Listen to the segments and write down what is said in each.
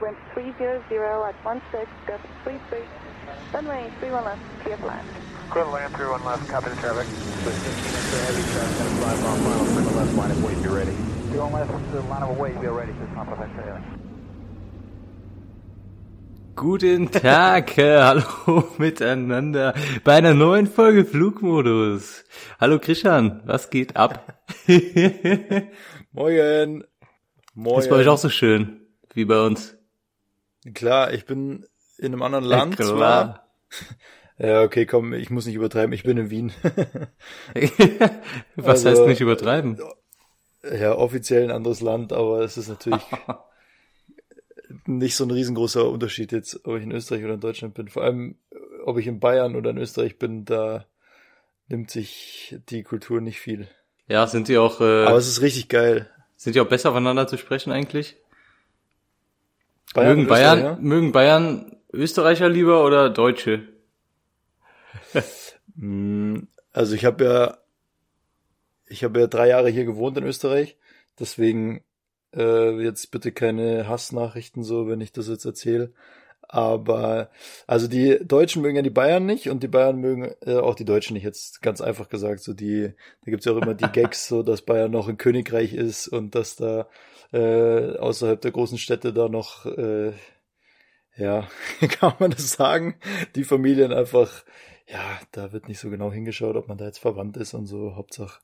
wind 300 at 16, gust 33, runway 31 left, clear for land. Clear to land, 31 left, copy the traffic. With 15 into heavy traffic, gonna fly final, clear left, line of weight, be ready. 31 left, the line of weight, be ready, just not perfect, yeah. Guten Tag, äh, hallo miteinander bei einer neuen Folge Flugmodus. Hallo Christian, was geht ab? Moin. Moin. Ist bei euch auch so schön wie bei uns? Klar, ich bin in einem anderen Land Ja, zwar. Ja, okay, komm, ich muss nicht übertreiben, ich bin in Wien. was Also- heißt nicht übertreiben? ja, offiziell ein anderes Land, aber es ist natürlich nicht so ein riesengroßer Unterschied jetzt, ob ich in Österreich oder in Deutschland bin. Vor allem, ob ich in Bayern oder in Österreich bin, da nimmt sich die Kultur nicht viel. Ja, sind die auch Aber äh, es ist richtig geil. sind die auch besser voneinander zu sprechen eigentlich? Bayern mögen Bayern mögen Bayern Österreicher lieber oder Deutsche? Mm, Also ich habe ja, ich habe ja drei Jahre hier gewohnt in Österreich, deswegen äh, jetzt bitte keine Hassnachrichten so, wenn ich das jetzt erzähle. Aber also die Deutschen mögen ja die Bayern nicht und die Bayern mögen äh, auch die Deutschen nicht. Jetzt ganz einfach gesagt, so die, da gibt's ja auch immer die Gags, so dass Bayern noch ein Königreich ist und dass da äh, außerhalb der großen Städte da noch äh, ja, kann man das sagen, die Familien einfach, ja, da wird nicht so genau hingeschaut, ob man da jetzt verwandt ist und so, Hauptsache,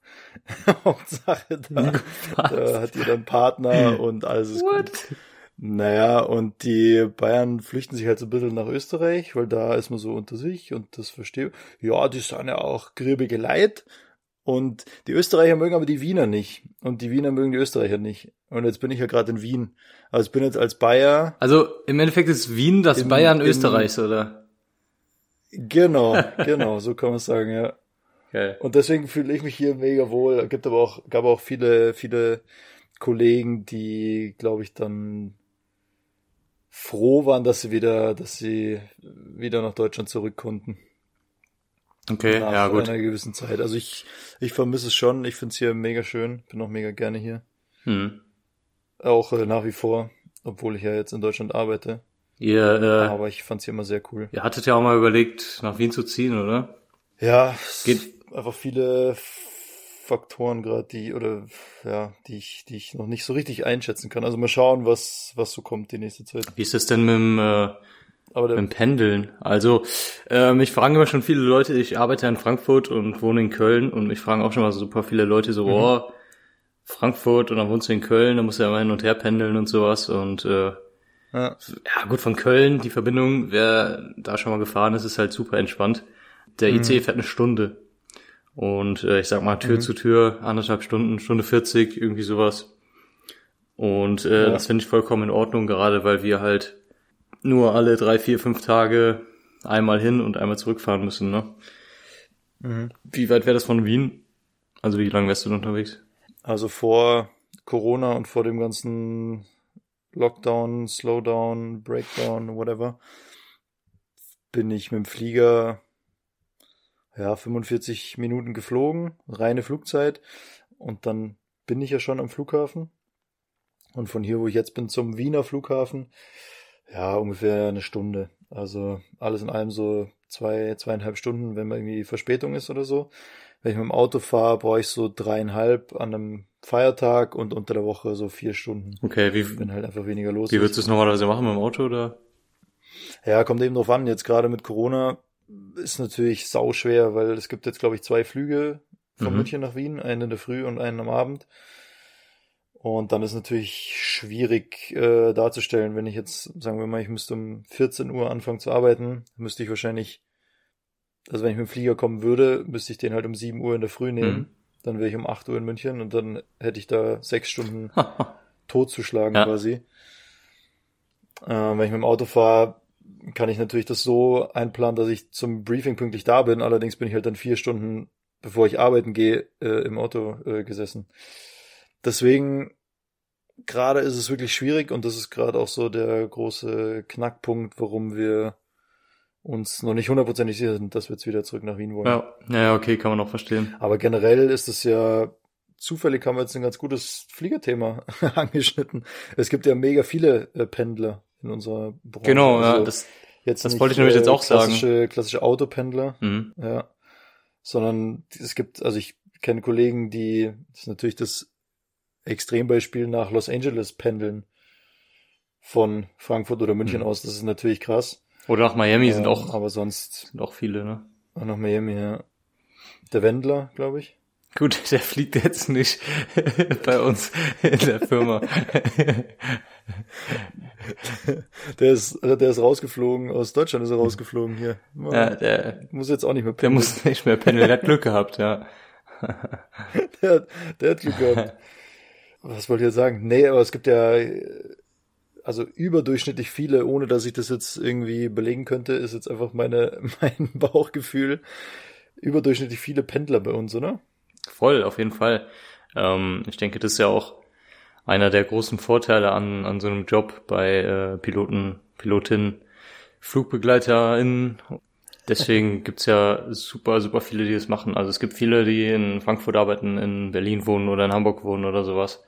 Hauptsache, da, da hat jeder einen Partner und alles ist gut. Naja, und die Bayern flüchten sich halt so ein bisschen nach Österreich, weil da ist man so unter sich und das verstehe. Ja, die sind ja auch griebige Leid. Und die Österreicher mögen aber die Wiener nicht. Und die Wiener mögen die Österreicher nicht. Und jetzt bin ich ja gerade in Wien. Also ich bin jetzt als Bayer Also im Endeffekt ist Wien das In- Bayern in- Österreichs, oder? Genau, genau, so kann man sagen, ja. Geil. Und deswegen fühle ich mich hier mega wohl. Es gibt aber auch, gab auch viele, viele Kollegen, die, glaube ich, dann froh waren, dass sie wieder, dass sie wieder nach Deutschland zurück konnten. Okay, nach ja gut. einer gewissen Zeit. Also ich, ich vermisse es schon. Ich finde es hier mega schön. Bin auch mega gerne hier. Hm. Auch äh, nach wie vor, obwohl ich ja jetzt in Deutschland arbeite. Ihr, äh, Aber ich fand es hier immer sehr cool. ihr hattet ja auch mal überlegt, nach Wien zu ziehen, oder? Ja, es Geht- gibt einfach viele Faktoren gerade, die oder ja, die ich, die ich noch nicht so richtig einschätzen kann. Also mal schauen, was was so kommt die nächste Zeit. Wie ist das denn mit dem, äh, mit dem Pendeln? Also, äh, mich fragen immer schon viele Leute, ich arbeite in Frankfurt und wohne in Köln und mich fragen auch schon mal so super viele Leute so, oh, Frankfurt und dann wohnst du in Köln, dann musst du ja immer hin und her pendeln und sowas und äh, ja, ja gut, von Köln, die Verbindung, wer da schon mal gefahren ist, ist halt super entspannt. Der IC fährt eine Stunde. Und äh, ich sag mal, Tür zu Tür, anderthalb Stunden, Stunde 40, irgendwie sowas. Und äh, Ja. das finde ich vollkommen in Ordnung, gerade weil wir halt nur alle drei, vier, fünf Tage einmal hin und einmal zurückfahren müssen, ne? Mhm. Wie weit wäre das von Wien? Also wie lange wärst du denn unterwegs? Also vor Corona und vor dem ganzen Lockdown, Slowdown, Breakdown, whatever, bin ich mit dem Flieger ja 45 Minuten geflogen, reine Flugzeit und dann bin ich ja schon am Flughafen und von hier, wo ich jetzt bin, zum Wiener Flughafen, ja ungefähr eine Stunde. Also alles in allem so zwei, zweieinhalb Stunden, wenn man irgendwie Verspätung ist oder so. Wenn ich mit dem Auto fahre, brauche ich so dreieinhalb an einem Feiertag und unter der Woche so vier Stunden, Okay, wie, wenn halt einfach weniger los wie würdest du es normalerweise machen mit dem Auto oder? Ja, kommt eben drauf an. Jetzt gerade mit Corona ist natürlich sau schwer, weil es gibt jetzt, glaube ich, zwei Flüge von Mhm. München nach Wien, einen in der Früh und einen am Abend. Und dann ist natürlich schwierig äh, darzustellen, wenn ich jetzt, sagen wir mal, ich müsste um 14 Uhr anfangen zu arbeiten, müsste ich wahrscheinlich, also wenn ich mit dem Flieger kommen würde, müsste ich den halt um 7 Uhr in der Früh nehmen. Mhm. Dann wäre ich um 8 Uhr in München und dann hätte ich da sechs Stunden totzuschlagen Ja. quasi. Äh, wenn ich mit dem Auto fahre, kann ich natürlich das so einplanen, dass ich zum Briefing pünktlich da bin. Allerdings bin ich halt dann vier Stunden, bevor ich arbeiten gehe, äh, im Auto äh, gesessen. Deswegen, gerade ist es wirklich schwierig und das ist gerade auch so der große Knackpunkt, warum wir uns noch nicht hundertprozentig sicher sind, dass wir jetzt wieder zurück nach Wien wollen. Ja, ja, okay, kann man auch verstehen. Aber generell ist es ja, zufällig haben wir jetzt ein ganz gutes Fliegerthema angeschnitten. Es gibt ja mega viele äh, Pendler. in unserer Branche. Genau, ja, Also das, jetzt das wollte ich nämlich jetzt auch sagen. klassische, Klassische Autopendler, mhm. ja. Sondern es gibt, also ich kenne Kollegen, die, das ist natürlich das Extrembeispiel nach Los Angeles pendeln von Frankfurt oder München Mhm. aus. Das ist natürlich krass. Oder nach Miami sind Ja, auch, Aber sonst sind auch viele, ne? auch nach Miami, ja. Der Wendler, glaube ich. Gut, der fliegt jetzt nicht bei uns in der Firma. Der ist, der ist rausgeflogen, aus Deutschland ist er rausgeflogen hier. ja, der, Muss jetzt auch nicht mehr der pendeln. muss nicht mehr pendeln, der hat Glück gehabt, ja. der, hat- der hat Glück gehabt. Was wollte ich jetzt sagen? Nee, aber es gibt ja also überdurchschnittlich viele, ohne dass ich das jetzt irgendwie belegen könnte, ist jetzt einfach meine, mein Bauchgefühl. Überdurchschnittlich viele Pendler bei uns, oder? Voll, auf jeden Fall. Ähm, ich denke, das ist ja auch einer der großen Vorteile an, an so einem Job bei äh, Piloten, Pilotinnen, FlugbegleiterInnen. Deswegen gibt's ja super, super viele, die das machen. Also es gibt viele, die in Frankfurt arbeiten, in Berlin wohnen oder in Hamburg wohnen oder sowas.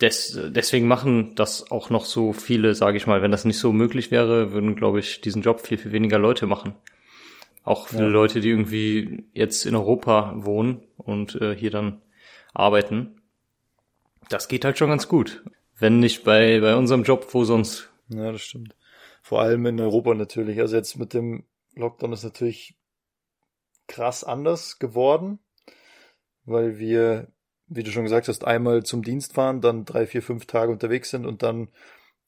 Des, deswegen machen das auch noch so viele, sage ich mal. Wenn das nicht so möglich wäre, würden, glaube ich, diesen Job viel, viel weniger Leute machen. Auch viele Ja. Leute, die irgendwie jetzt in Europa wohnen und äh, hier dann arbeiten. Das geht halt schon ganz gut. Wenn nicht bei, bei unserem Job, wo sonst? Ja, das stimmt. Vor allem in Europa natürlich. Also jetzt mit dem Lockdown ist natürlich krass anders geworden, weil wir, wie du schon gesagt hast, einmal zum Dienst fahren, dann drei, vier, fünf Tage unterwegs sind und dann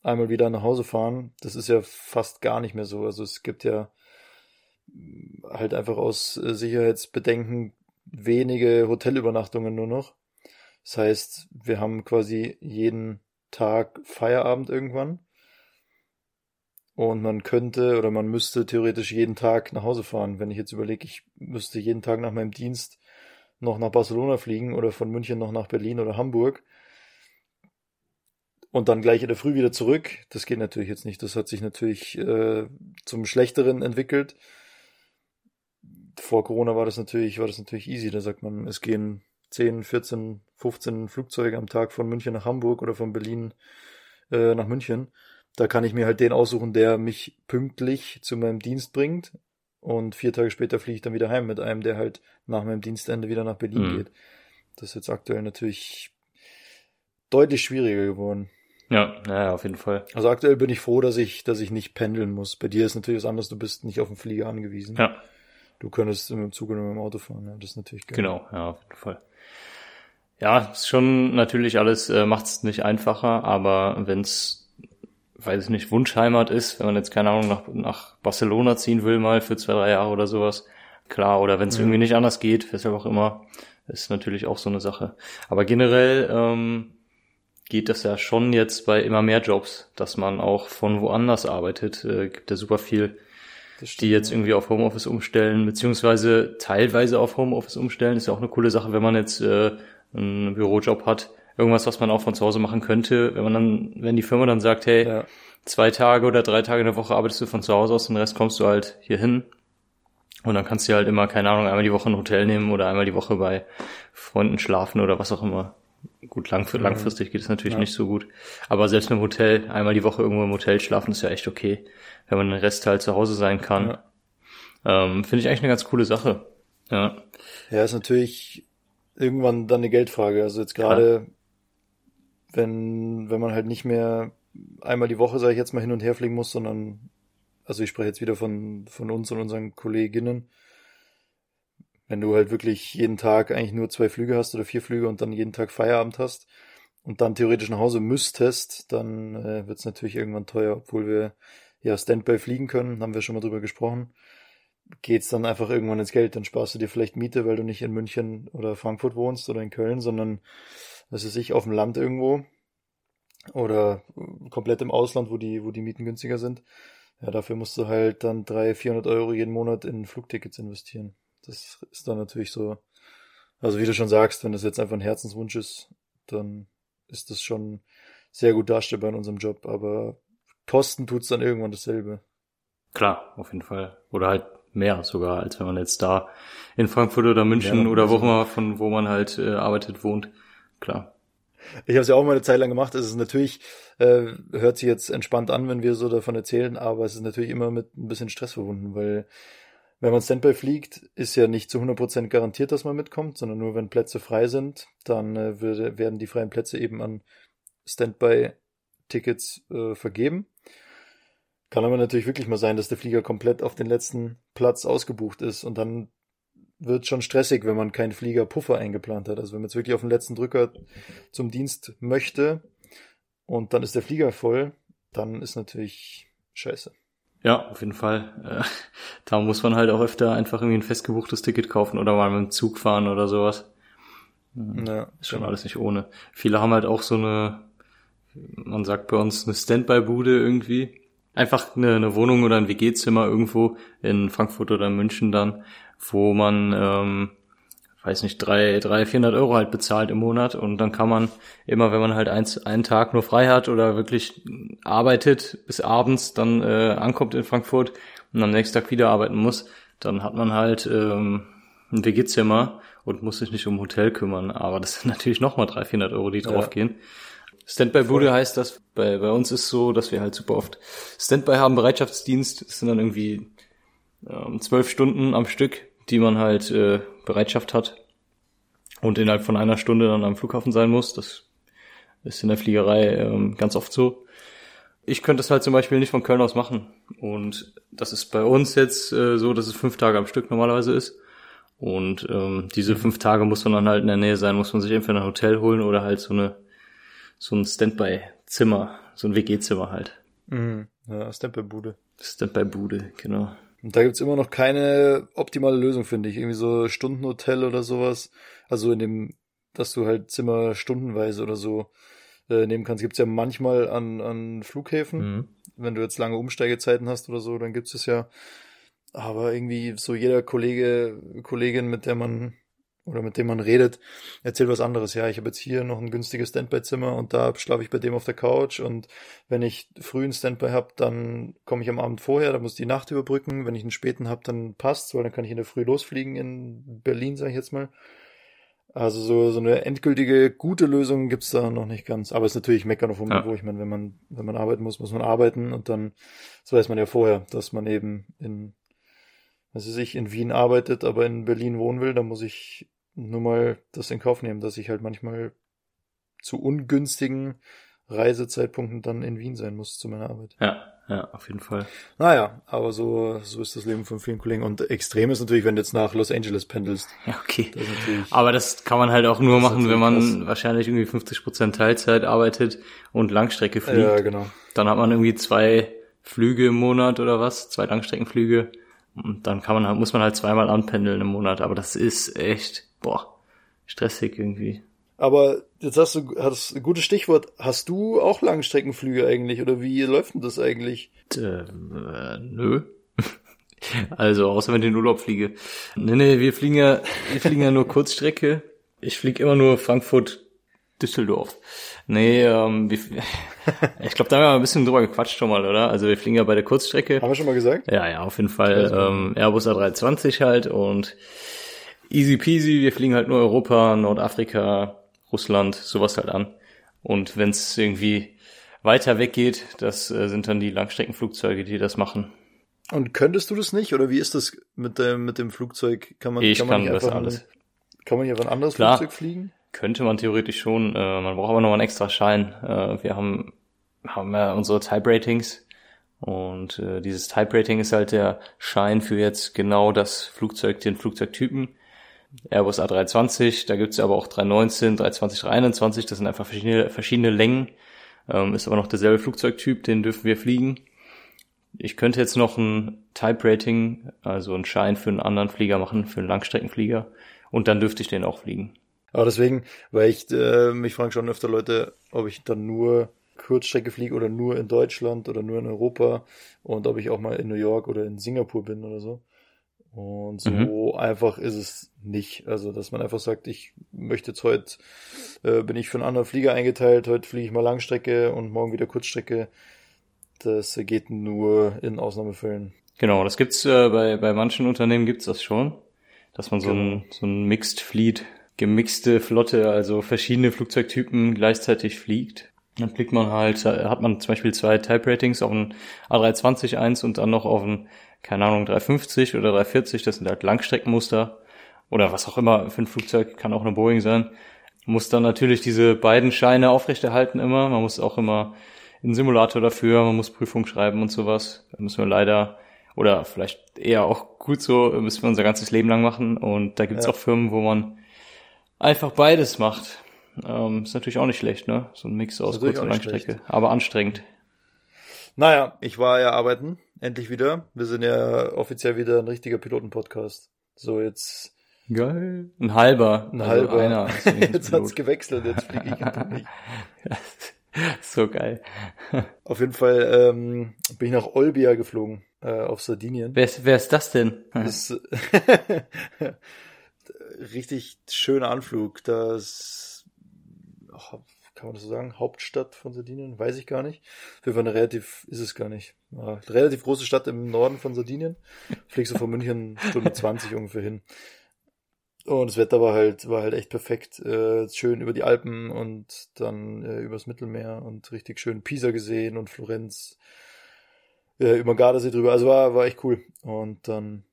einmal wieder nach Hause fahren. Das ist ja fast gar nicht mehr so. Also es gibt ja halt einfach aus äh, Sicherheitsbedenken wenige Hotelübernachtungen nur noch. Das heißt, wir haben quasi jeden Tag Feierabend irgendwann. Und man könnte oder man müsste theoretisch jeden Tag nach Hause fahren. Wenn ich jetzt überlege, ich müsste jeden Tag nach meinem Dienst noch nach Barcelona fliegen oder von München noch nach Berlin oder Hamburg und dann gleich in der Früh wieder zurück. Das geht natürlich jetzt nicht. Das hat sich natürlich äh, zum Schlechteren entwickelt. Vor Corona war das natürlich, war das natürlich easy. Da sagt man, es gehen 10, 14, 15 Flugzeuge am Tag von München nach Hamburg oder von Berlin äh, nach München. Da kann ich mir halt den aussuchen, der mich pünktlich zu meinem Dienst bringt. Und vier Tage später fliege ich dann wieder heim mit einem, der halt nach meinem Dienstende wieder nach Berlin Mhm. geht. Das ist jetzt aktuell natürlich deutlich schwieriger geworden. Ja, naja, auf jeden Fall. Also aktuell bin ich froh, dass ich, dass ich nicht pendeln muss. Bei dir ist natürlich was anderes, du bist nicht auf den Flieger angewiesen. Ja, Du könntest dem Zug oder mit dem Auto fahren, ja, das ist natürlich geil. genau, ja, auf jeden Fall. Ja, ist schon natürlich alles, äh, macht es nicht einfacher, aber wenn's, weiß ich nicht, Wunschheimat ist, wenn man jetzt, keine Ahnung, nach, nach Barcelona ziehen will, mal für zwei, drei Jahre oder sowas, klar, oder wenn es Mhm. irgendwie nicht anders geht, weshalb auch immer, ist natürlich auch so eine Sache. Aber generell ähm, geht das ja schon jetzt bei immer mehr Jobs, dass man auch von woanders arbeitet. Äh, gibt ja super viel, die jetzt irgendwie auf Homeoffice umstellen, beziehungsweise teilweise auf Homeoffice umstellen. Ist ja auch eine coole Sache, wenn man jetzt äh, einen Bürojob hat. Irgendwas, was man auch von zu Hause machen könnte, wenn man dann, wenn die Firma dann sagt, hey, Ja, zwei Tage oder drei Tage in der Woche arbeitest du von zu Hause aus, den Rest kommst du halt hier hin. Und dann kannst du halt immer, keine Ahnung, einmal die Woche ein Hotel nehmen oder einmal die Woche bei Freunden schlafen oder was auch immer. Gut, langf Mhm. langfristig geht es natürlich Ja. nicht so gut. Aber selbst mit dem Hotel, einmal die Woche irgendwo im Hotel schlafen, ist ja echt okay, wenn man den Rest halt zu Hause sein kann. Ähm, Finde ich eigentlich eine ganz coole Sache. Ja. Ja, ist natürlich irgendwann dann eine Geldfrage. Also jetzt gerade, wenn, wenn man halt nicht mehr einmal die Woche, sage ich jetzt mal, hin und her fliegen muss, sondern, also ich spreche jetzt wieder von, von uns und unseren Kolleginnen, wenn du halt wirklich jeden Tag eigentlich nur zwei Flüge hast oder vier Flüge und dann jeden Tag Feierabend hast und dann theoretisch nach Hause müsstest, dann äh, wird es natürlich irgendwann teuer, obwohl wir ja Standby fliegen können, haben wir schon mal drüber gesprochen geht's dann einfach irgendwann ins Geld. Dann sparst du dir vielleicht Miete, weil du nicht in München oder Frankfurt wohnst oder in Köln, sondern, was weiß ich, auf dem Land irgendwo oder komplett im Ausland, wo die, wo die Mieten günstiger sind. Ja, dafür musst du halt dann 300, 400 Euro jeden Monat in Flugtickets investieren. Das ist dann natürlich so, also wie du schon sagst, wenn das jetzt einfach ein Herzenswunsch ist, dann ist das schon sehr gut darstellbar in unserem Job, aber kosten tut's dann irgendwann dasselbe. Klar, auf jeden Fall. Oder halt mehr sogar, als wenn man jetzt da in Frankfurt oder München Ja, oder wo also- immer von wo man halt äh, arbeitet, wohnt. Klar. Ich habe es ja auch mal eine Zeit lang gemacht. Es ist natürlich, äh, hört sich jetzt entspannt an, wenn wir so davon erzählen, aber es ist natürlich immer mit ein bisschen Stress verbunden, weil wenn man Standby fliegt, ist ja nicht zu 100% garantiert, dass man mitkommt, sondern nur wenn Plätze frei sind, dann äh, würde, werden die freien Plätze eben an Standby-Tickets äh, vergeben. Kann aber natürlich wirklich mal sein, dass der Flieger komplett auf den letzten Platz ausgebucht ist und dann wird schon stressig, wenn man keinen Fliegerpuffer eingeplant hat. Also wenn man jetzt wirklich auf den letzten Drücker zum Dienst möchte und dann ist der Flieger voll, dann ist natürlich scheiße. Ja, auf jeden Fall. Äh, da muss man halt auch öfter einfach irgendwie ein festgebuchtes Ticket kaufen oder mal mit dem Zug fahren oder sowas. Ja, ist schon genau. alles nicht ohne. Viele haben halt auch so eine, man sagt bei uns eine Standby-Bude irgendwie einfach eine, eine Wohnung oder ein WG-Zimmer irgendwo in Frankfurt oder München dann, wo man, ähm, weiß nicht, drei, drei, vierhundert Euro halt bezahlt im Monat und dann kann man immer, wenn man halt eins, einen Tag nur frei hat oder wirklich arbeitet bis abends, dann äh, ankommt in Frankfurt und am nächsten Tag wieder arbeiten muss, dann hat man halt ähm, ein WG-Zimmer und muss sich nicht um Hotel kümmern. Aber das sind natürlich nochmal 300, 400 Euro, die draufgehen. Ja. Standby-Bude heißt das, bei, bei uns ist so, dass wir halt super oft Standby haben, Bereitschaftsdienst, das sind dann irgendwie ähm, zwölf Stunden am Stück, die man halt äh, Bereitschaft hat und innerhalb von einer Stunde dann am Flughafen sein muss. Das ist in der Fliegerei ähm, ganz oft so. Ich könnte es halt zum Beispiel nicht von Köln aus machen. Und das ist bei uns jetzt äh, so, dass es fünf Tage am Stück normalerweise ist. Und ähm, diese fünf Tage muss man dann halt in der Nähe sein, muss man sich entweder ein Hotel holen oder halt so eine so ein Standby-Zimmer, so ein WG-Zimmer halt. Mhm. Ja, Standby-Bude. Standby-Bude, genau. Und da gibt's immer noch keine optimale Lösung, finde ich. Irgendwie so Stundenhotel oder sowas. Also in dem, dass du halt Zimmer stundenweise oder so äh, nehmen kannst. Gibt's ja manchmal an, an Flughäfen. Mhm. Wenn du jetzt lange Umsteigezeiten hast oder so, dann gibt's es ja. Aber irgendwie so jeder Kollege, Kollegin, mit der man oder mit dem man redet, erzählt was anderes. Ja, ich habe jetzt hier noch ein günstiges Standby-Zimmer und da schlafe ich bei dem auf der Couch und wenn ich früh einen Standby habe, dann komme ich am Abend vorher, da muss ich die Nacht überbrücken. Wenn ich einen späten habe, dann passt's, weil dann kann ich in der Früh losfliegen in Berlin, sage ich jetzt mal. Also so, so eine endgültige gute Lösung gibt's da noch nicht ganz. Aber es ist natürlich meckern auf dem ja. Niveau. Ich meine, wenn man, wenn man arbeiten muss, muss man arbeiten und dann, das weiß man ja vorher, dass man eben in also sich in Wien arbeitet, aber in Berlin wohnen will, dann muss ich nur mal das in Kauf nehmen, dass ich halt manchmal zu ungünstigen Reisezeitpunkten dann in Wien sein muss zu meiner Arbeit. Ja, ja, auf jeden Fall. Naja, aber so, so ist das Leben von vielen Kollegen. Und extrem ist natürlich, wenn du jetzt nach Los Angeles pendelst. Ja, okay. Das aber das kann man halt auch nur machen, wenn man krass. wahrscheinlich irgendwie 50 Prozent Teilzeit arbeitet und Langstrecke fliegt. Ja, genau. Dann hat man irgendwie zwei Flüge im Monat oder was, zwei Langstreckenflüge und dann kann man halt, muss man halt zweimal anpendeln im Monat, aber das ist echt, boah, stressig irgendwie. Aber jetzt hast du, hast ein gutes Stichwort. Hast du auch Langstreckenflüge eigentlich oder wie läuft denn das eigentlich? Äh, äh, nö. Also, außer wenn ich in den Urlaub fliege. Nee, nee, wir fliegen ja, wir fliegen ja nur Kurzstrecke. Ich fliege immer nur Frankfurt, Düsseldorf. Nee, ähm, wie, ich glaube, da haben wir ein bisschen drüber gequatscht schon mal, oder? Also wir fliegen ja bei der Kurzstrecke. Haben wir schon mal gesagt? Ja, ja, auf jeden Fall. Ähm, Airbus A320 halt und easy peasy, wir fliegen halt nur Europa, Nordafrika, Russland, sowas halt an. Und wenn es irgendwie weiter weggeht, das äh, sind dann die Langstreckenflugzeuge, die das machen. Und könntest du das nicht? Oder wie ist das mit dem, mit dem Flugzeug? Kann man, ich kann, man kann das alles. Ein, kann man hier ein anderes Klar. Flugzeug fliegen? Könnte man theoretisch schon. Äh, man braucht aber noch einen extra Schein. Äh, wir haben, haben ja unsere Type-Ratings. Und äh, dieses Type-Rating ist halt der Schein für jetzt genau das Flugzeug, den Flugzeugtypen. Airbus A320, da gibt's aber auch 319, 320, 321, das sind einfach verschiedene, verschiedene Längen. Ähm, ist aber noch derselbe Flugzeugtyp, den dürfen wir fliegen. Ich könnte jetzt noch ein Type-Rating, also einen Schein für einen anderen Flieger machen, für einen Langstreckenflieger. Und dann dürfte ich den auch fliegen. Aber deswegen, weil ich, äh, mich fragen schon öfter Leute, ob ich dann nur Kurzstrecke fliege oder nur in Deutschland oder nur in Europa und ob ich auch mal in New York oder in Singapur bin oder so. Und so mhm. einfach ist es nicht. Also, dass man einfach sagt, ich möchte jetzt heute, äh, bin ich für einen anderen Flieger eingeteilt, heute fliege ich mal Langstrecke und morgen wieder Kurzstrecke. Das geht nur in Ausnahmefällen. Genau, das gibt's äh, bei, bei manchen Unternehmen gibt's das schon, dass man so genau. ein, so ein Mixed Fleet gemixte Flotte, also verschiedene Flugzeugtypen gleichzeitig fliegt. Dann fliegt man halt, hat man zum Beispiel zwei Type Ratings auf ein A320 1 und dann noch auf ein, keine Ahnung, 350 oder 340, das sind halt Langstreckenmuster oder was auch immer für ein Flugzeug, kann auch eine Boeing sein. Muss dann natürlich diese beiden Scheine aufrechterhalten immer. Man muss auch immer einen Simulator dafür, man muss Prüfung schreiben und sowas. Da müssen wir leider, oder vielleicht eher auch gut so, müssen wir unser ganzes Leben lang machen. Und da gibt's ja. auch Firmen, wo man einfach beides macht. Ähm, ist natürlich auch nicht schlecht, ne? So ein Mix aus Kurz- und Langstrecke. Aber anstrengend. Naja, ich war ja arbeiten, endlich wieder. Wir sind ja offiziell wieder ein richtiger Pilotenpodcast. So, jetzt. Geil. Ein halber. Ein also halber. Einer jetzt hat's gewechselt, jetzt fliege ich nicht. so geil. Auf jeden Fall ähm, bin ich nach Olbia geflogen, äh, auf Sardinien. Wer ist, wer ist das denn? Das richtig schöner Anflug. Das kann man das so sagen, Hauptstadt von Sardinien, weiß ich gar nicht. Für eine relativ, ist es gar nicht. Ja, relativ große Stadt im Norden von Sardinien. Fliegst du von München Stunde 20 ungefähr hin. Und das Wetter war halt, war halt echt perfekt. Äh, schön über die Alpen und dann äh, übers Mittelmeer und richtig schön Pisa gesehen und Florenz. Äh, über Gardasee drüber. Also war, war echt cool. Und dann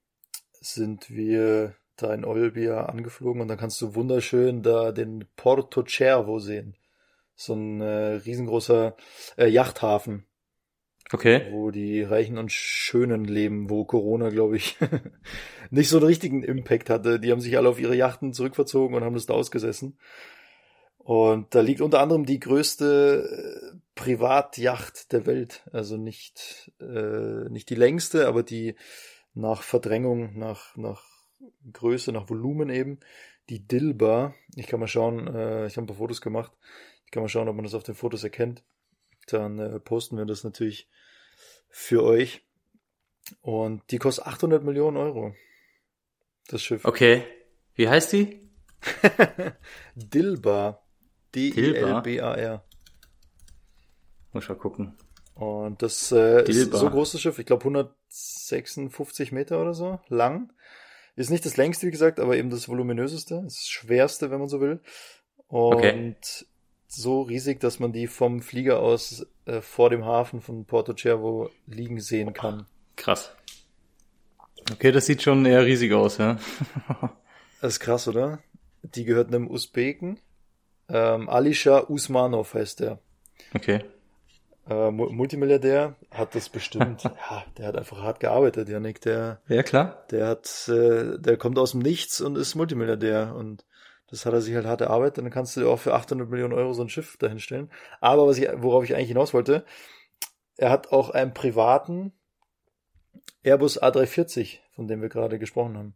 sind wir da in Olbia angeflogen und dann kannst du wunderschön da den Porto Cervo sehen. So ein äh, riesengroßer äh, Yachthafen. Okay. Wo die Reichen und Schönen leben, wo Corona, glaube ich, nicht so einen richtigen Impact hatte. Die haben sich alle auf ihre Yachten zurückverzogen und haben das da ausgesessen. Und da liegt unter anderem die größte äh, Privatjacht der Welt. Also nicht, äh, nicht die längste, aber die nach Verdrängung, nach, nach Größe, nach Volumen eben. Die Dilba, ich kann mal schauen, äh, ich habe ein paar Fotos gemacht. Ich kann mal schauen, ob man das auf den Fotos erkennt. Dann äh, posten wir das natürlich für euch. Und die kostet 800 Millionen Euro. Das Schiff. Okay. Wie heißt die? Dilba. D-I-L-B-A-R. Muss mal gucken. Und das äh, ist so großes Schiff, ich glaube 156 Meter oder so lang. Ist nicht das längste, wie gesagt, aber eben das voluminöseste, das schwerste, wenn man so will. Und okay. so riesig, dass man die vom Flieger aus äh, vor dem Hafen von Porto Cervo liegen sehen kann. Krass. Okay, das sieht schon eher riesig aus, ja. das ist krass, oder? Die gehört einem Usbeken. Ähm, Alisha Usmanov heißt der. Okay äh, Multimilliardär, hat das bestimmt, ja, der hat einfach hart gearbeitet, Janik, der, ja klar, der hat, äh, der kommt aus dem Nichts und ist Multimilliardär und das hat er sich halt hart erarbeitet, dann kannst du auch für 800 Millionen Euro so ein Schiff dahinstellen. Aber was ich, worauf ich eigentlich hinaus wollte, er hat auch einen privaten Airbus A340, von dem wir gerade gesprochen haben.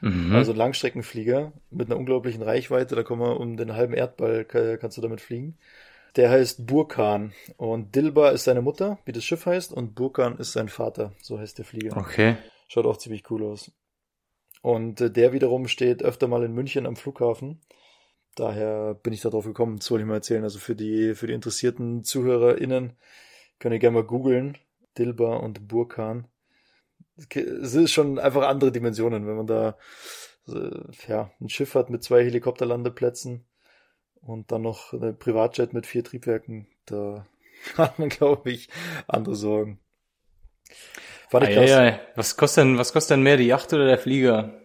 Mhm. Also ein Langstreckenflieger mit einer unglaublichen Reichweite, da kommen wir um den halben Erdball, kannst du damit fliegen. Der heißt Burkan und Dilba ist seine Mutter, wie das Schiff heißt, und Burkan ist sein Vater, so heißt der Flieger. Okay. Schaut auch ziemlich cool aus. Und äh, der wiederum steht öfter mal in München am Flughafen. Daher bin ich da drauf gekommen, das wollte ich mal erzählen. Also für die, für die interessierten ZuhörerInnen könnt ihr gerne mal googeln. Dilba und Burkan. Es ist schon einfach andere Dimensionen, wenn man da äh, ja, ein Schiff hat mit zwei Helikopterlandeplätzen und dann noch ein Privatjet mit vier Triebwerken, da hat man, glaube ich, andere Sorgen. Fand ich krass. Was kostet denn, was kostet denn mehr, die Yacht oder der Flieger?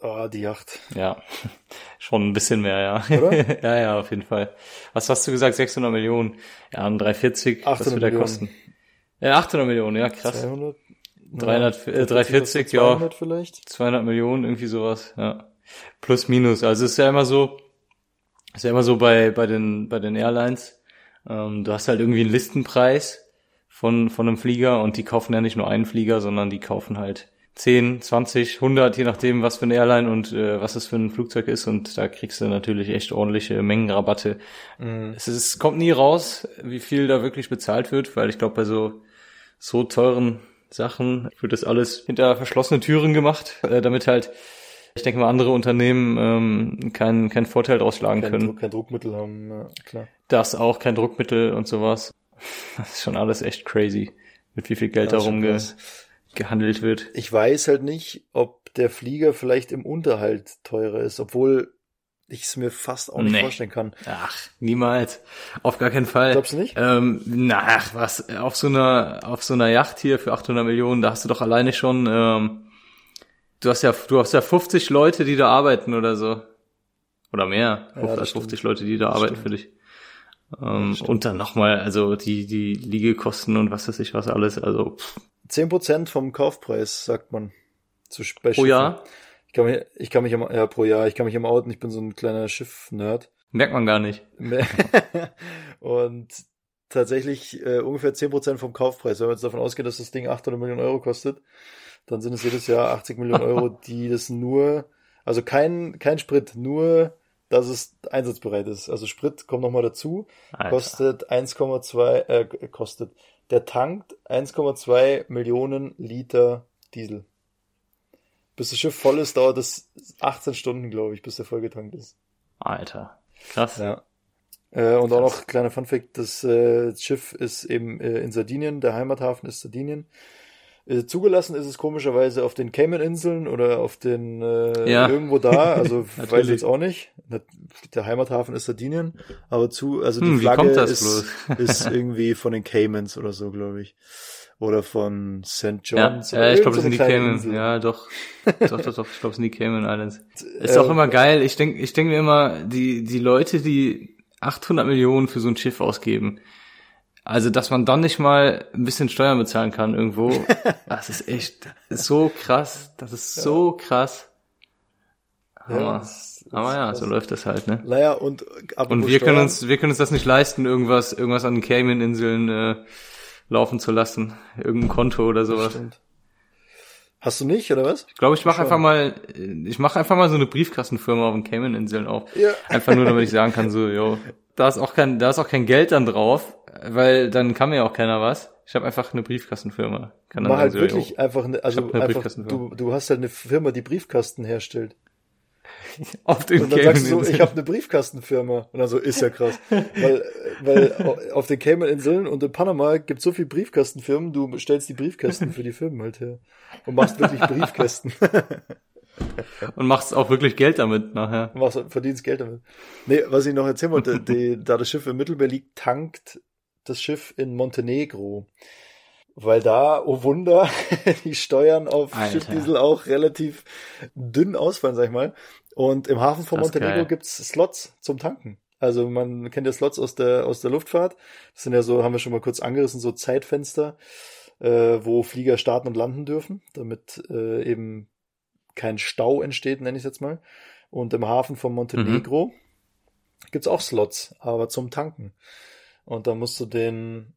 Ah, die Yacht. Ja, schon ein bisschen mehr, ja. Oder? ja, ja, auf jeden Fall. Was hast du gesagt? 600 Millionen. Ja, ein 340, 800 was wird der kosten? Ja, 800 Millionen, ja, krass. 200? 300, äh, 340, 200 ja. vielleicht? 200 Millionen, irgendwie sowas, ja. Plus, minus. Also es ist ja immer so, ist ja immer so bei, bei den, bei den Airlines. Ähm, du hast halt irgendwie einen Listenpreis von, von einem Flieger und die kaufen ja nicht nur einen Flieger, sondern die kaufen halt 10, 20, 100, je nachdem, was für eine Airline und äh, was es für ein Flugzeug ist. Und da kriegst du natürlich echt ordentliche Mengenrabatte. Mhm. Es, ist, es kommt nie raus, wie viel da wirklich bezahlt wird, weil ich glaube, bei so, so teuren Sachen wird das alles hinter verschlossene Türen gemacht, äh, damit halt ich denke mal, andere Unternehmen ähm, keinen keinen Vorteil daraus schlagen kein können. Druck, kein Druckmittel haben, ja, klar. Das auch, kein Druckmittel und sowas. Das ist schon alles echt crazy, mit wie viel Geld ja, darum ge gehandelt wird. Ich weiß halt nicht, ob der Flieger vielleicht im Unterhalt teurer ist, obwohl ich es mir fast auch nicht Nee. vorstellen kann. Ach, niemals. Auf gar keinen Fall. Glaubst du nicht? Ähm, na, ach, was, auf so einer, auf so einer Yacht hier für 800 Millionen, da hast du doch alleine schon, ähm, du hast ja, du hast ja 50 Leute, die da arbeiten oder so. Oder mehr. Ja, das 50 stimmt. Leute, die da Das arbeiten stimmt. für dich. Ähm, und dann nochmal, also die, die Liegekosten und was weiß ich was alles, also, pff, 10% vom Kaufpreis, sagt man. Zu, pro. Jahr Ich kann mich, ich kann mich im, ja, pro Jahr, ich kann mich im outen, ich bin so ein kleiner Schiff-Nerd. merkt man gar nicht. und tatsächlich äh, ungefähr 10% vom Kaufpreis. Wenn man jetzt davon ausgeht, dass das Ding 800 Millionen Euro kostet, dann sind es jedes Jahr 80 Millionen Euro, die das nur, also kein, kein Sprit, nur, dass es einsatzbereit ist. Also Sprit kommt nochmal dazu, Alter. kostet 1,2, äh, kostet, der tankt 1,2 Millionen Liter Diesel. Bis das Schiff voll ist, dauert es 18 Stunden, glaube ich, bis der vollgetankt ist. Alter. Krass. Ja. Äh, und auch noch kleiner Funfact, das äh, Schiff ist eben äh, in Sardinien, der Heimathafen ist Sardinien. Äh, zugelassen ist es komischerweise auf den Cayman-Inseln oder auf den äh, Ja. irgendwo da, also weiß ich jetzt auch nicht. Der Heimathafen ist Sardinien, aber zu, also die Hm, wie Flagge kommt das ist, bloß? ist irgendwie von den Caymans oder so, glaube ich. Oder von St. Ja, John's. ja oder ich glaube, das sind die Cayman. Insel. Ja, doch. doch, doch, doch. Ich glaube, das sind die Cayman Islands. Ist Äh, auch immer geil. Ich denk, ich denk mir immer, die, die Leute, die 800 Millionen für so ein Schiff ausgeben, also, dass man dann nicht mal ein bisschen Steuern bezahlen kann irgendwo, das ist echt so krass. Das ist so krass. Ja, Hammer. das ist Aber ja, so läuft das halt, ne? Naja, und apropos Und wir können Steuern, uns, wir können uns das nicht leisten, irgendwas, irgendwas an den Cayman-Inseln äh, laufen zu lassen. Irgendein Konto oder das sowas. stimmt. Hast du nicht, oder was? Ich glaube, ich mache einfach mal, ich mache einfach mal so eine Briefkastenfirma auf den Cayman-Inseln auf. Ja. Einfach nur, damit ich sagen kann, so, yo, da ist auch kein, da ist auch kein Geld dann drauf, weil dann kann mir auch keiner was. Ich habe einfach eine Briefkastenfirma. Kann dann Mach halt so, wirklich yo, einfach eine, also eine einfach, du, du hast halt eine Firma, die Briefkasten herstellt. auf den Und dann sagst du so, ich habe eine Briefkastenfirma. Und dann so, ist ja krass. weil, weil auf den Cayman-Inseln und in Panama gibt so viel Briefkastenfirmen, du stellst die Briefkästen für die Firmen halt her. Und machst wirklich Briefkästen. Und machst auch wirklich Geld damit nachher. Machst, verdienst Geld damit. Nee, was ich noch erzählen wollte, die, da das Schiff im Mittelmeer liegt, tankt das Schiff in Montenegro. Weil da, oh Wunder, die Steuern auf Alter. Schiffdiesel auch relativ dünn ausfallen, sag ich mal. Und im Hafen von Das Montenegro gibt's Slots zum Tanken. Also man kennt ja Slots aus der, aus der Luftfahrt. Das sind ja so, haben wir schon mal kurz angerissen, so Zeitfenster, äh, wo Flieger starten und landen dürfen, damit äh, eben kein Stau entsteht, nenne ich jetzt mal. Und im Hafen von Montenegro gibt's auch Slots, aber zum Tanken. Und da musst du den,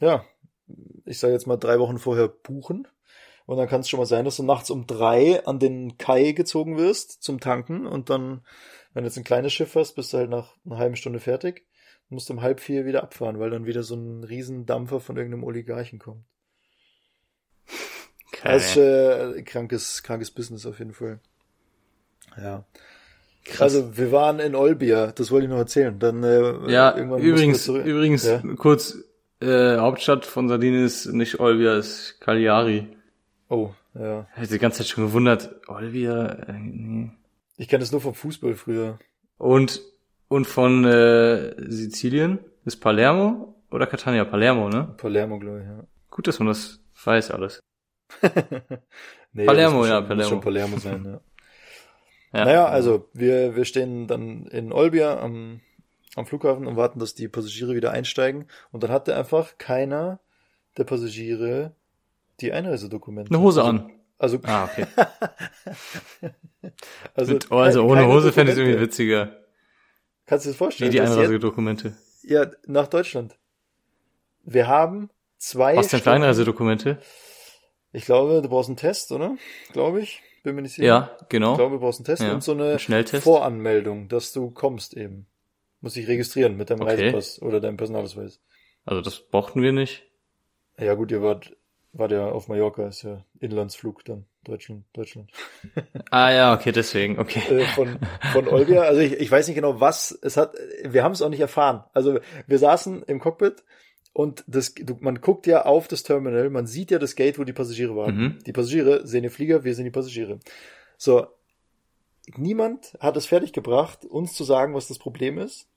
ja, ich sage jetzt mal drei Wochen vorher buchen. Und dann kann es schon mal sein, dass du nachts um drei an den Kai gezogen wirst zum Tanken. Und dann, wenn du jetzt ein kleines Schiff hast, bist du halt nach einer halben Stunde fertig. Musst um halb vier wieder abfahren, weil dann wieder so ein Riesendampfer von irgendeinem Oligarchen kommt. Das ist Geil. äh, krankes, krankes Business auf jeden Fall. Ja. Krass. Also wir waren in Olbia, das wollte ich noch erzählen. Dann äh, ja, übrigens, übrigens, Ja. kurz, äh, Hauptstadt von Sardinien ist nicht Olbia, ist Cagliari. Oh, ja. Ich hab die ganze Zeit schon gewundert, Olbia, äh, nee. Ich kenne das nur vom Fußball früher. Und, und von äh, Sizilien ist Palermo oder Catania? Palermo, ne? Palermo, glaube ich, ja. Gut, dass man das weiß alles. nee, Palermo, muss ja, schon, Palermo. Muss schon Palermo sein, ja. Ja. Naja, also wir, wir stehen dann in Olbia am, am Flughafen und warten, dass die Passagiere wieder einsteigen. Und dann hatte einfach keiner der Passagiere die Einreisedokumente. Eine Hose also, an. Also, Ah, okay. also, Mit, oh, also ohne Hose fände ich Dokumente. irgendwie witziger. Kannst du dir das Wie vorstellen? die dass jetzt- Einreisedokumente. Ja, nach Deutschland. Wir haben zwei. Was denn für Stunden- Einreisedokumente? Ich glaube, du brauchst einen Test, oder? Glaube ich. Bin mir nicht sicher. Ja, Ich genau. glaube, du brauchst einen Test Ja, und so eine ein. Voranmeldung, dass du kommst eben. Muss dich registrieren mit deinem Okay. Reisepass oder deinem Personalausweis. Also das brauchten wir nicht. Ja gut, ihr wart, wart ja auf Mallorca, ist ja Inlandsflug dann. Deutschland, Deutschland. Ah ja, okay, deswegen, okay. äh, von, von Olbia. Also ich, ich weiß nicht genau, was es hat. Wir haben es auch nicht erfahren. Also wir saßen im Cockpit Und das, du, man guckt ja auf das Terminal, man sieht ja das Gate, wo die Passagiere warten. Mhm. Die Passagiere sehen den Flieger, wir sehen die Passagiere. So, niemand hat es fertiggebracht, uns zu sagen, was das Problem ist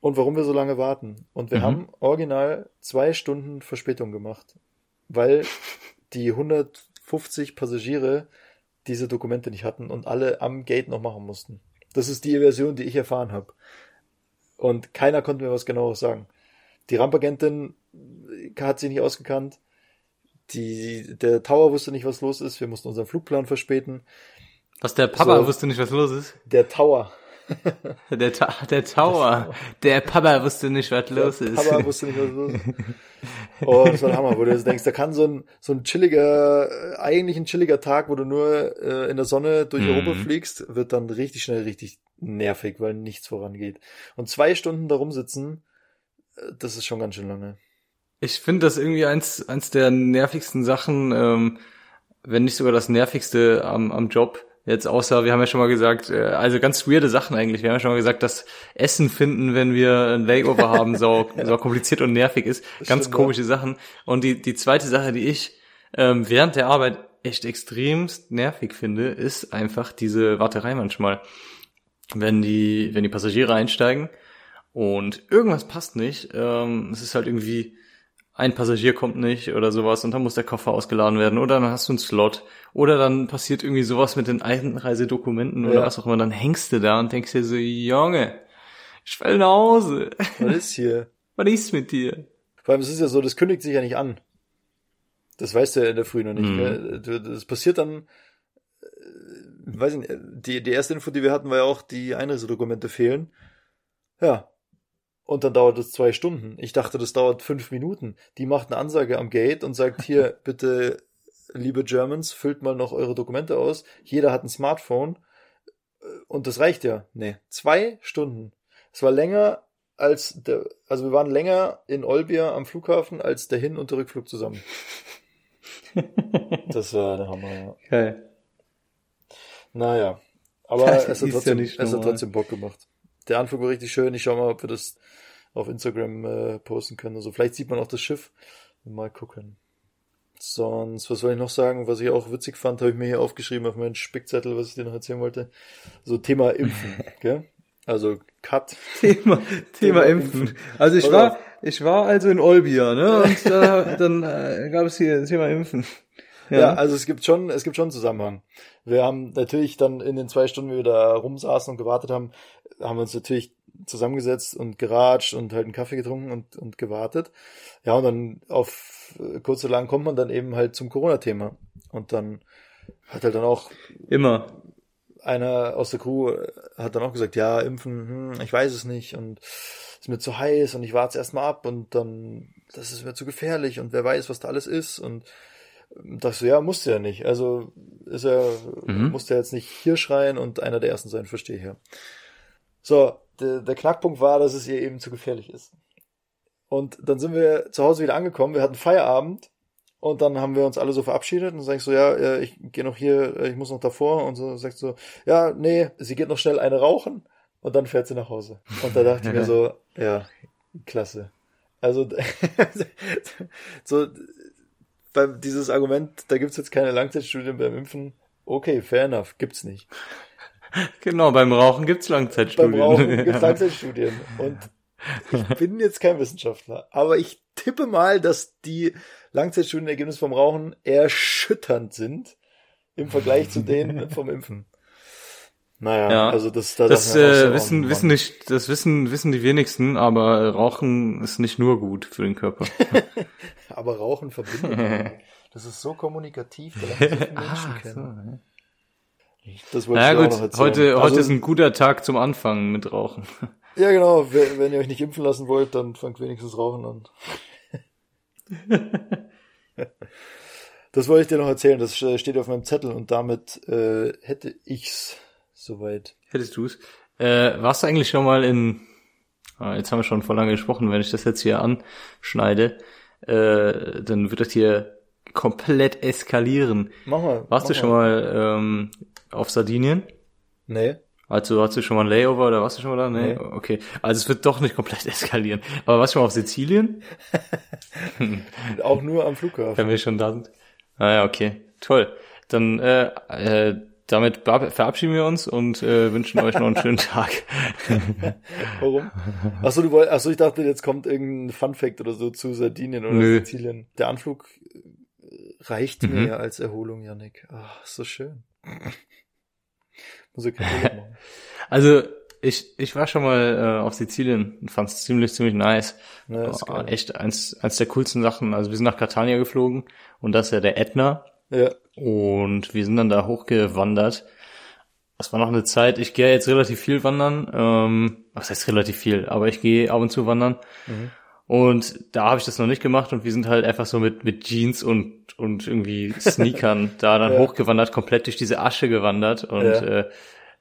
und warum wir so lange warten. Und wir Mhm. haben original zwei Stunden Verspätung gemacht, weil die 150 Passagiere diese Dokumente nicht hatten und alle am Gate noch machen mussten. Das ist die Version, die ich erfahren habe. Und keiner konnte mir was genaueres sagen. Die Rampagentin hat sich nicht ausgekannt. Die, der Tower wusste nicht, was los ist. Wir mussten unseren Flugplan verspäten. Was der Papa So. wusste nicht, was los ist. Der Tower. Der, Ta der Tower. Der Papa wusste nicht, was los ist. Papa wusste nicht, was los ist. Oh, das war ein Hammer, wo du jetzt denkst, da kann so ein, so ein chilliger, äh, eigentlich ein chilliger Tag, wo du nur äh, in der Sonne durch Mhm. Europa fliegst, wird dann richtig schnell richtig nervig, weil nichts vorangeht. Und zwei Stunden da rumsitzen, das ist schon ganz schön lange. Ich finde das irgendwie eins, eins der nervigsten Sachen, ähm, wenn nicht sogar das nervigste am, am Job. Jetzt außer, wir haben ja schon mal gesagt, äh, also ganz weirde Sachen eigentlich. Wir haben ja schon mal gesagt, dass Essen finden, wenn wir ein Layover haben, so, so kompliziert und nervig ist. ganz stimmt, komische Sachen. Und die, die zweite Sache, die ich ähm, während der Arbeit echt extremst nervig finde, ist einfach diese Warterei manchmal. Wenn die, wenn die Passagiere einsteigen und irgendwas passt nicht, ähm, es ist halt irgendwie, ein Passagier kommt nicht oder sowas und dann muss der Koffer ausgeladen werden oder dann hast du einen Slot oder dann passiert irgendwie sowas mit den Einreisedokumenten oder Ja. was auch immer, dann hängst du da und denkst dir so, Junge, ich will nach Hause. Was ist hier? Was ist mit dir? Vor allem, es ist ja so, das kündigt sich ja nicht an. Das weißt du ja in der Früh noch nicht. Mhm. Das passiert dann, äh, weiß ich nicht, die, die erste Info, die wir hatten, war ja auch, die Einreisedokumente fehlen. Ja. Und dann dauert es zwei Stunden. Ich dachte, das dauert fünf Minuten. Die macht eine Ansage am Gate und sagt, hier, bitte, liebe Germans, füllt mal noch eure Dokumente aus. Jeder hat ein Smartphone. Und das reicht ja. Nee, zwei Stunden. Es war länger als der, also wir waren länger in Olbia am Flughafen als der Hin- und der Rückflug zusammen. Das war der Hammer, ja. Geil. Naja. Aber es hat, ja trotzdem, nicht es hat trotzdem Bock gemacht. Der Anflug war richtig schön. Ich schau mal, ob wir das auf Instagram äh, posten können. Also vielleicht sieht man auch das Schiff. Mal gucken. Sonst, was soll ich noch sagen? Was ich auch witzig fand, habe ich mir hier aufgeschrieben auf meinen Spickzettel, was ich dir noch erzählen wollte. So Thema Impfen, gell? Also Cut. Thema, Thema Impfen. Also ich Pass war, ich war also in Olbia, ne? Und da, dann äh, gab es hier das Thema Impfen. Ja. also es gibt schon, es gibt schon einen Zusammenhang. Wir haben natürlich dann in den zwei Stunden, wie wir da rumsaßen und gewartet haben, haben wir uns natürlich zusammengesetzt und geratscht und halt einen Kaffee getrunken und, und gewartet. Ja, und dann auf äh, kurz oder lang kommt man dann eben halt zum Corona-Thema. Und dann hat halt dann auch Immer. einer aus der Crew äh, hat dann auch gesagt, ja, impfen, hm, ich weiß es nicht und ist mir zu heiß und ich warte es erstmal ab und dann, das ist mir zu gefährlich und wer weiß, was da alles ist und dachte so, ja, musste ja nicht. Also ist er, Mhm. musste er jetzt nicht hier schreien und einer der ersten sein, verstehe ich ja. So, der, der Knackpunkt war, dass es ihr eben zu gefährlich ist. Und dann sind wir zu Hause wieder angekommen, wir hatten Feierabend und dann haben wir uns alle so verabschiedet und dann sag ich so, ja, ich gehe noch hier, ich muss noch davor und so sagt so, ja, nee, sie geht noch schnell eine rauchen und dann fährt sie nach Hause. Und da dachte ich mir so, ja, klasse. Also so beim dieses Argument, da gibt's jetzt keine Langzeitstudien beim Impfen. Okay, fair enough, gibt's nicht. Genau, beim Rauchen gibt's Beim Langzeitstudien. Rauchen gibt's Langzeitstudien. Und ich bin jetzt kein Wissenschaftler, aber ich tippe mal, dass die Langzeitstudienergebnisse vom Rauchen erschütternd sind im Vergleich zu denen vom Impfen. Naja, Ja. also das, da Das so, äh, wissen, wissen nicht, das wissen, wissen die wenigsten, aber Rauchen ist nicht nur gut für den Körper. Aber Rauchen verbindet. Das ist so kommunikativ, da lernt man so viele Menschen kennen. Das wollte Na ich dir gut, auch noch erzählen. heute, Also, heute ist ein guter Tag zum Anfangen mit Rauchen. Ja, genau. Wenn wenn ihr euch nicht impfen lassen wollt, dann fangt wenigstens Rauchen an. das wollte ich dir noch erzählen. Das äh, steht auf meinem Zettel und damit äh, hätte ich's soweit. Hättest du's? Äh, warst du eigentlich schon mal in, ah, jetzt haben wir schon vor lange gesprochen, wenn ich das jetzt hier anschneide, äh, dann wird das hier komplett eskalieren. Mach mal. Warst mach du schon mal ähm, auf Sardinien? Nee. Also hast du schon mal ein Layover oder warst du schon mal da? Nee? Nee. Okay. Also es wird doch nicht komplett eskalieren. Aber warst du schon mal auf Sizilien? Auch nur am Flughafen. Wenn wir schon da sind. Ah ja, okay. Toll. Dann äh, äh, damit verabschieden wir uns und äh, wünschen euch noch einen schönen Tag. Warum? Achso, du wolltest, achso, ich dachte, jetzt kommt irgendein Fun Fact oder so zu Sardinien oder Nö. Sizilien. Der Anflug äh, reicht Mhm. mir ja als Erholung, Janik. Ach, so schön. Muss ich machen. Also ich, ich war schon mal äh, auf Sizilien und fand es ziemlich, ziemlich nice. Ja, geil. echt eins, eins der coolsten Sachen. Also wir sind nach Catania geflogen und das ist ja der Ätna. Ja, Und wir sind dann da hochgewandert. Das war noch eine Zeit, ich gehe jetzt relativ viel wandern. Ähm, was heißt relativ viel? Aber ich gehe ab und zu wandern. Mhm. Und da habe ich das noch nicht gemacht und wir sind halt einfach so mit, mit Jeans und, und irgendwie Sneakern da dann Ja. hochgewandert, komplett durch diese Asche gewandert. Und Ja. äh,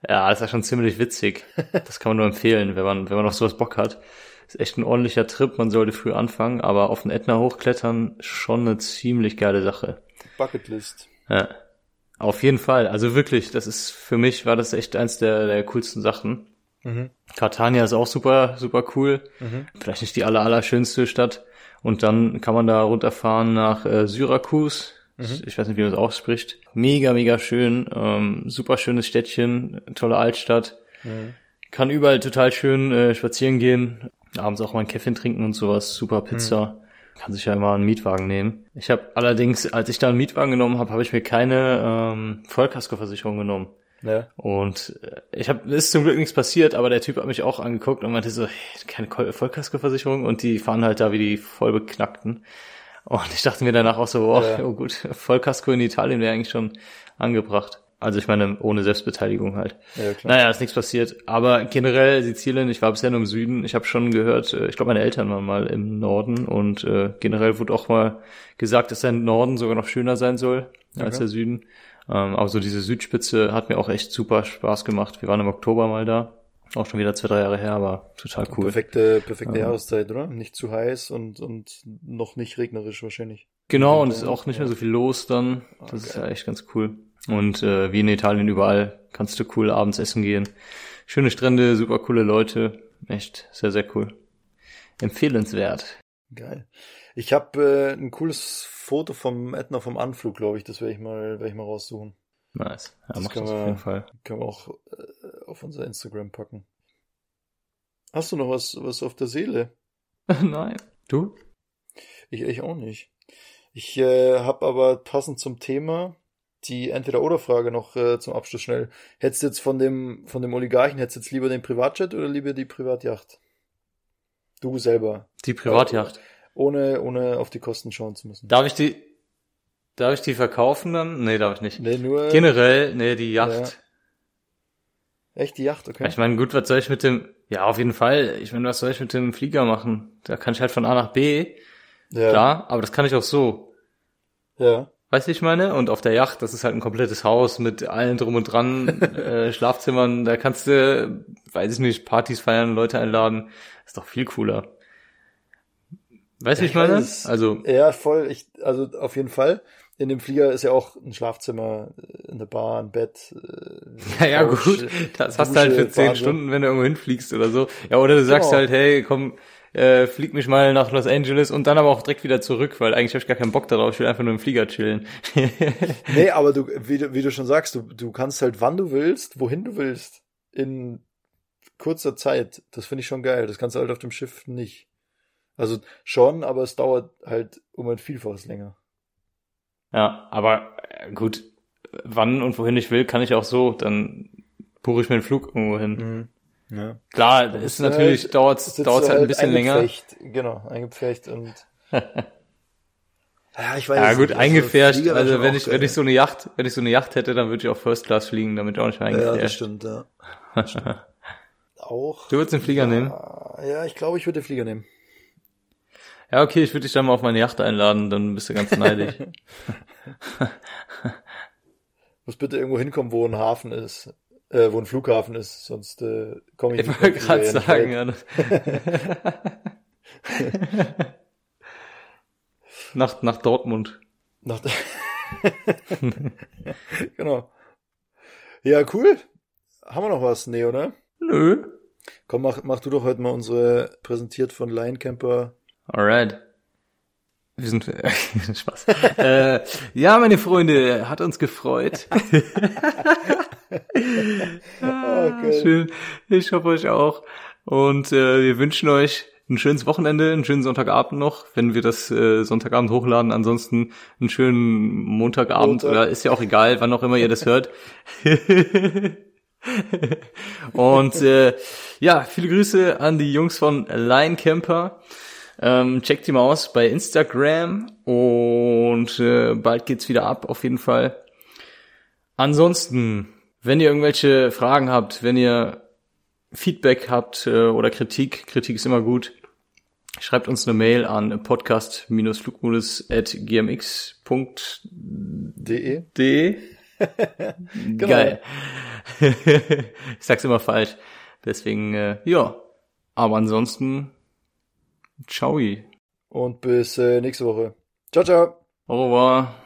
ja, das war schon ziemlich witzig. Das kann man nur empfehlen, wenn man, wenn man auf sowas Bock hat. Ist echt ein ordentlicher Trip, man sollte früh anfangen, aber auf den Ätna hochklettern schon eine ziemlich geile Sache. Bucketlist. Ja. Auf jeden Fall. Also wirklich, das ist, für mich war das echt eins der, der coolsten Sachen. Mhm. Catania ist auch super, super cool. Mhm. Vielleicht nicht die aller, aller schönste Stadt. Und dann kann man da runterfahren nach äh, Syrakus. Ich, ich weiß nicht, wie man das ausspricht. Mega, mega schön. Ähm, super schönes Städtchen, tolle Altstadt. Mhm. Kann überall total schön äh, spazieren gehen. Abends auch mal ein Käffchen trinken und sowas. Super Pizza. Kann sich ja immer einen Mietwagen nehmen. Ich habe allerdings, als ich da einen Mietwagen genommen habe, habe ich mir keine ähm, Vollkaskoversicherung genommen. Ja. Und äh, ich habe ist zum Glück nichts passiert, aber der Typ hat mich auch angeguckt und meinte so, hey, keine Ko- Vollkaskoversicherung und die fahren halt da wie die Vollbeknackten. Und ich dachte mir danach auch so, oh, Ja. oh gut, Vollkasko in Italien wäre eigentlich schon angebracht. Also ich meine, ohne Selbstbeteiligung halt. Ja, klar. Naja, ist nichts passiert. Aber generell Sizilien, ich war bisher nur im Süden. Ich habe schon gehört, äh, ich glaube, meine Eltern waren mal im Norden und äh, generell wurde auch mal gesagt, dass der Norden sogar noch schöner sein soll als Okay. der Süden. Ähm, aber so diese Südspitze hat mir auch echt super Spaß gemacht. Wir waren im Oktober mal da. Auch schon wieder zwei, drei Jahre her, aber total cool. Perfekte, perfekte Ja. Jahreszeit, oder? Nicht zu heiß und, und noch nicht regnerisch wahrscheinlich. Genau, und es ist auch nicht mehr so viel los dann. Das ist Okay. ja echt ganz cool. Und äh, wie in Italien überall kannst du cool abends essen gehen. Schöne Strände, super coole Leute. Echt sehr, sehr cool. Empfehlenswert. Geil. Ich habe äh, ein cooles Foto vom Ätna vom Anflug, glaube ich. Das werde ich mal, werde ich mal raussuchen. Nice. Ja, Das kann das auf jeden Fall. Können wir auch äh, auf unser Instagram packen. Hast du noch was, was auf der Seele? Nein. Du? Ich, ich auch nicht. Ich äh, habe aber passend zum Thema die Entweder-Oder-Frage noch äh, zum Abschluss schnell. Hättest du jetzt von dem, von dem Oligarchen, hättest du jetzt lieber den Privatjet oder lieber die Privatjacht? Du selber. Die Privatjacht. Ohne, ohne auf die Kosten schauen zu müssen. Darf ich die, darf ich die verkaufen dann? Nee, darf ich nicht. Nee, nur. Generell, nee, die Yacht. Echt die Yacht, okay. Ich meine, gut, was soll ich mit dem, ja, auf jeden Fall. Ich meine, was soll ich mit dem Flieger machen? Da kann ich halt von A nach B, ja. klar, aber das kann ich auch so. Ja. Weißt du, ich meine? Und auf der Yacht, das ist halt ein komplettes Haus mit allen drum und dran, äh, Schlafzimmern, da kannst du, weiß ich nicht, Partys feiern, Leute einladen. ist doch viel cooler. Weißt du, ich Ich meine? weiß. Also, Ja, voll. Ich, also auf jeden Fall. In dem Flieger ist ja auch ein Schlafzimmer, äh, eine Bar, ein Bett. äh, ja, ja, gut. Das hast du halt für Dusche, zehn. Stunden, wenn du irgendwo hinfliegst oder so. Ja, oder du sagst Genau. halt, hey, komm, äh, flieg mich mal nach Los Angeles und dann aber auch direkt wieder zurück, weil eigentlich habe ich gar keinen Bock darauf, ich will einfach nur im Flieger chillen. Nee, aber du, wie, du, wie du schon sagst, du, du kannst halt wann du willst, wohin du willst, in kurzer Zeit. Das finde ich schon geil. Das kannst du halt auf dem Schiff nicht. Also schon, aber es dauert halt um ein Vielfaches länger. Ja, aber äh, gut, wann und wohin ich will, kann ich auch so, dann buche ich mir einen Flug irgendwo hin. Ja. Klar, Dann ist natürlich, halt- dauert's, Sitzt dauert's du halt ein bisschen länger. eingepfercht. Genau, eingepfercht und. ja, ich weiß Ja es gut, nicht. Also, wäre also schon wenn ich, wenn ich so eine Yacht, wenn ich so eine Yacht hätte, dann würde ich auch First Class fliegen, damit auch nicht mehr Ja, das stimmt, ja. Auch. Du würdest den Flieger nehmen? Ja, ich glaube, ich würde den Flieger nehmen. Ja, okay, ich würde dich dann mal auf meine Yacht einladen, dann bist du ganz neidisch. Muss bitte irgendwo hinkommen, wo ein Hafen ist. Äh, wo ein Flughafen ist, sonst äh, komme ich ich nicht wollte auf gerade sagen, ja. nach, nach Dortmund. Nach genau. Ja, cool. haben wir noch was? Nee, oder? Nö. Komm, mach, mach du doch heute mal unsere präsentiert von Lion Camper. Alright. Wir sind Spaß. äh, ja, meine Freunde, hat uns gefreut. ah, Okay. Schön. Ich hoffe euch auch. Und äh, wir wünschen euch ein schönes Wochenende, einen schönen Sonntagabend noch, wenn wir das äh, Sonntagabend hochladen. Ansonsten einen schönen Montagabend Montag. oder ist ja auch egal, wann auch immer ihr das hört. Und äh, ja, viele Grüße an die Jungs von Line Camper. Ähm, checkt die mal aus bei Instagram und äh, bald geht's wieder ab, auf jeden Fall. Ansonsten, wenn ihr irgendwelche Fragen habt, wenn ihr Feedback habt äh, oder Kritik, Kritik ist immer gut, schreibt uns eine Mail an podcast-flugmodus.gmx.de. De. Geil. ich sag's immer falsch. Deswegen, äh, ja. Aber ansonsten, ciao. Und bis äh, nächste Woche. Ciao, ciao. Au revoir.